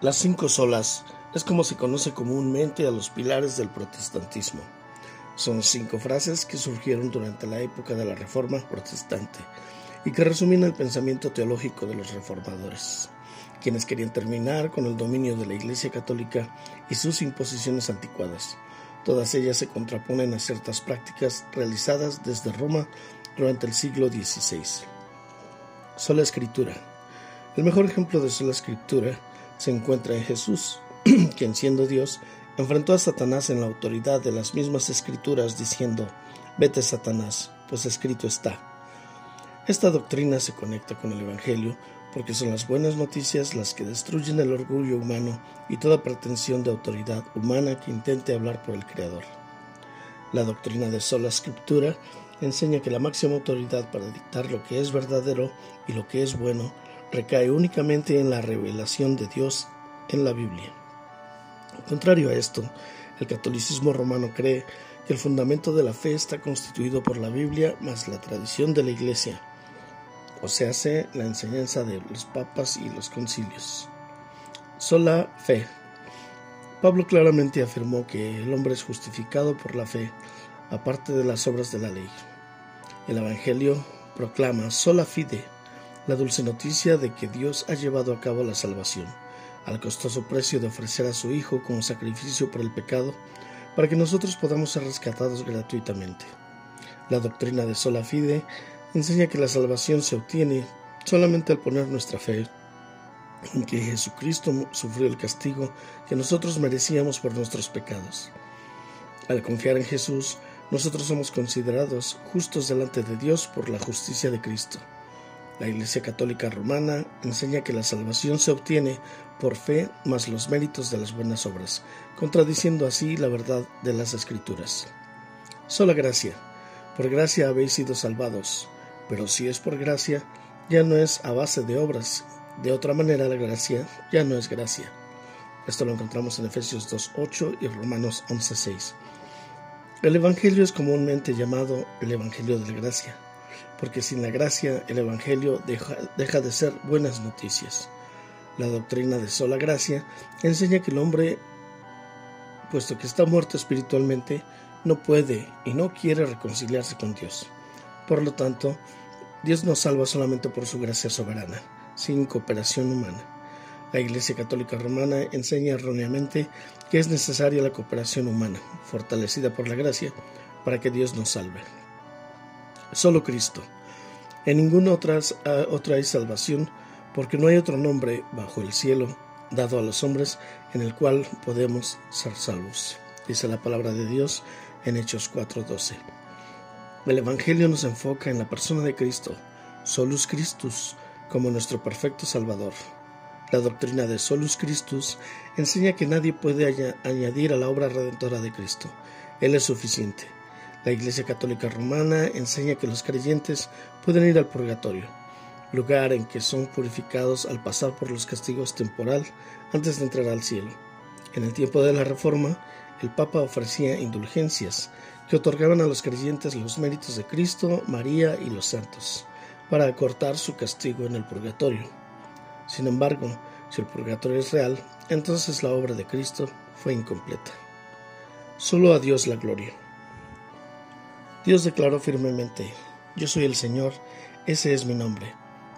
Las cinco solas es como se conoce comúnmente a los pilares del protestantismo. Son cinco frases que surgieron durante la época de la Reforma protestante y que resumen el pensamiento teológico de los reformadores, quienes querían terminar con el dominio de la Iglesia Católica y sus imposiciones anticuadas. Todas ellas se contraponen a ciertas prácticas realizadas desde Roma durante el siglo XVI. Sola Escritura. El mejor ejemplo de sola Escritura se encuentra en Jesús, quien siendo Dios, enfrentó a Satanás en la autoridad de las mismas escrituras, diciendo, Vete Satanás, pues escrito está. Esta doctrina se conecta con el Evangelio porque son las buenas noticias las que destruyen el orgullo humano y toda pretensión de autoridad humana que intente hablar por el Creador. La doctrina de sola escritura enseña que la máxima autoridad para dictar lo que es verdadero y lo que es bueno recae únicamente en la revelación de Dios en la Biblia. Contrario a esto, el catolicismo romano cree que el fundamento de la fe está constituido por la Biblia más la tradición de la Iglesia, o sea, hace la enseñanza de los papas y los concilios. Sola fe. Pablo claramente afirmó que el hombre es justificado por la fe, aparte de las obras de la ley. El Evangelio proclama sola fide la dulce noticia de que Dios ha llevado a cabo la salvación, al costoso precio de ofrecer a su Hijo como sacrificio por el pecado, para que nosotros podamos ser rescatados gratuitamente. La doctrina de sola fide enseña que la salvación se obtiene solamente al poner nuestra fe en que Jesucristo sufrió el castigo que nosotros merecíamos por nuestros pecados. Al confiar en Jesús, nosotros somos considerados justos delante de Dios por la justicia de Cristo. La Iglesia Católica Romana enseña que la salvación se obtiene por fe más los méritos de las buenas obras, contradiciendo así la verdad de las Escrituras. Sola gracia. Por gracia habéis sido salvados, pero si es por gracia, ya no es a base de obras. De otra manera, la gracia ya no es gracia. Esto lo encontramos en Efesios 2.8 y Romanos 11.6. El Evangelio es comúnmente llamado el Evangelio de la Gracia porque sin la gracia el Evangelio deja, de ser buenas noticias. La doctrina de sola gracia enseña que el hombre, puesto que está muerto espiritualmente, no puede y no quiere reconciliarse con Dios. Por lo tanto, Dios nos salva solamente por su gracia soberana, sin cooperación humana. La Iglesia Católica Romana enseña erróneamente que es necesaria la cooperación humana, fortalecida por la gracia, para que Dios nos salve. Solo Cristo. En ninguna otra, ah, otra hay salvación, porque no hay otro nombre bajo el cielo dado a los hombres en el cual podemos ser salvos. Dice la palabra de Dios en Hechos 4:12. El Evangelio nos enfoca en la persona de Cristo, Solus Christus, como nuestro perfecto Salvador. La doctrina de Solus Christus enseña que nadie puede añadir a la obra redentora de Cristo. Él es suficiente. La Iglesia Católica Romana enseña que los creyentes pueden ir al purgatorio, lugar en que son purificados al pasar por los castigos temporal antes de entrar al cielo. En el tiempo de la Reforma, el Papa ofrecía indulgencias que otorgaban a los creyentes los méritos de Cristo, María y los santos, para acortar su castigo en el purgatorio. Sin embargo, si el purgatorio es real, entonces la obra de Cristo fue incompleta. Solo a Dios la gloria. Dios declaró firmemente, Yo soy el Señor, ese es mi nombre.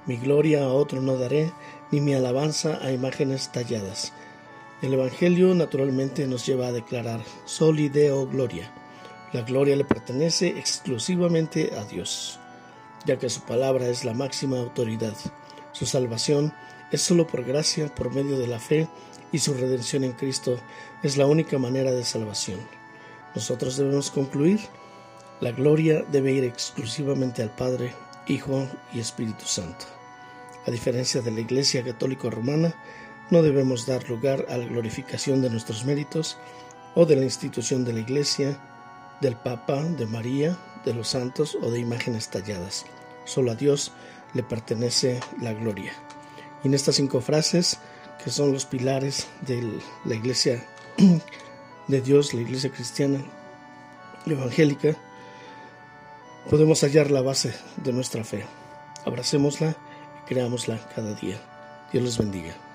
Mi gloria a otro no daré, ni mi alabanza a imágenes talladas. El Evangelio naturalmente nos lleva a declarar Soli Deo Gloria. La gloria le pertenece exclusivamente a Dios, ya que su palabra es la máxima autoridad. Su salvación es solo por gracia, por medio de la fe, y su redención en Cristo es la única manera de salvación. Nosotros debemos concluir la gloria debe ir exclusivamente al Padre, Hijo y Espíritu Santo. A diferencia de la Iglesia Católica Romana, no debemos dar lugar a la glorificación de nuestros méritos o de la institución de la Iglesia, del Papa, de María, de los santos o de imágenes talladas. Solo a Dios le pertenece la gloria. Y en estas cinco frases, que son los pilares de la Iglesia de Dios, la Iglesia cristiana evangélica, podemos hallar la base de nuestra fe. Abracémosla y creámosla cada día. Dios les bendiga.